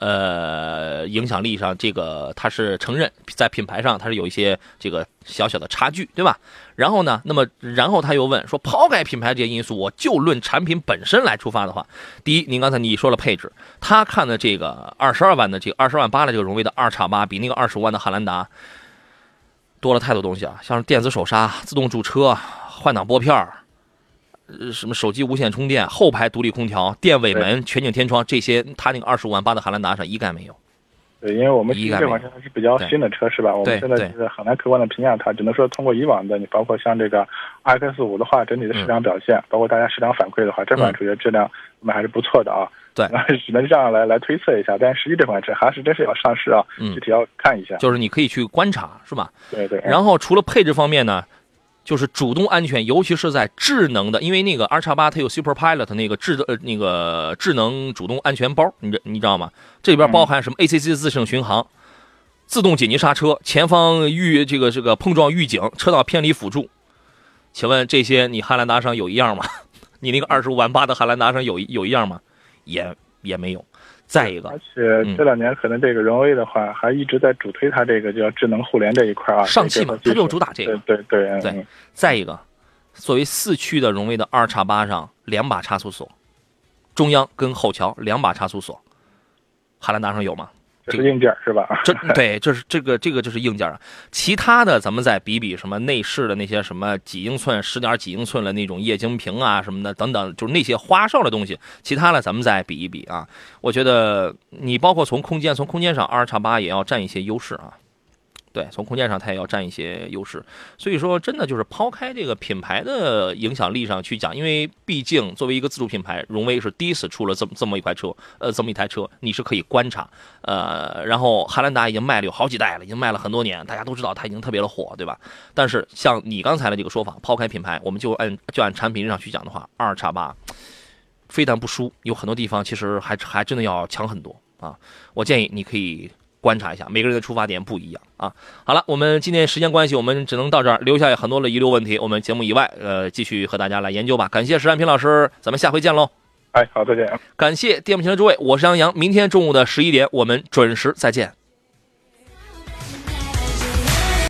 呃影响力上这个他是承认在品牌上他是有一些这个小小的差距，对吧？然后呢，那么然后他又问说，抛开品牌这些因素，我就论产品本身来出发的话，第一，您刚才你说了配置，他看的这个二十二万的这个二十万八的这个荣威的二叉八，比那个二十五万的汉兰达多了太多东西啊，像是电子手刹、自动驻车、换挡拨片儿，什么手机无线充电、后排独立空调、电尾门、全景天窗这些，它那个二十五万八的汉兰达上一概没有。对，因为我们这款车还是比较新的车，是吧？我对们现在就是很难客观的评价它，只能说通过以往的，你包括像这个 RX 五的话，整体的市场表现，包括大家市场反馈的话，这款车的质量我们还是不错的啊。嗯对那 只能这样来来推测一下，但实际这款车还是真是要上市啊，嗯具体要看一下。就是你可以去观察，是吧？对对。然后除了配置方面呢，就是主动安全，尤其是在智能的，因为那个 R 叉八它有 Super Pilot 那个智呃那个智能主动安全包，你知你知道吗？这里边包含什么 ACC 自适应巡航、自动紧急刹车、前方预这个这个碰撞预警、车道偏离辅助。请问这些你汉兰达上有一样吗？你那个二十五万八的汉兰达上有有一样吗？也也没有。再一个而，且这两年可能这个荣威的话，还一直在主推它这个叫智能互联这一块啊，上汽嘛，它就主打这个。对对对，再一个，作为四驱的荣威的二叉八上两把差速锁，中央跟后桥两把差速锁，汉兰达上有吗？这是硬件是吧？这对，这是这个这个就是硬件啊。其他的咱们再比比什么内饰的那些什么几英寸、十点几英寸的那种液晶屏啊什么的等等，就是那些花哨的东西。其他的咱们再比一比啊。我觉得你包括从空间，从空间上，二叉八也要占一些优势啊。对，从空间上它也要占一些优势，所以说真的就是抛开这个品牌的影响力上去讲，因为毕竟作为一个自主品牌，荣威是第一次出了这么这么一块车，呃，这么一台车，你是可以观察，呃，然后汉兰达已经卖了有好几代了，已经卖了很多年，大家都知道它已经特别的火，对吧？但是像你刚才的这个说法，抛开品牌，我们就按就按产品上去讲的话，二叉八非但不输，有很多地方其实还还真的要强很多啊！我建议你可以。观察一下，每个人的出发点不一样啊。好了，我们今天时间关系，我们只能到这儿，留下很多的遗留问题，我们节目以外，呃，继续和大家来研究吧。感谢石占平老师，咱们下回见喽。哎，好，再见。感谢电幕前的诸位，我是杨洋，明天中午的十一点，我们准时再见。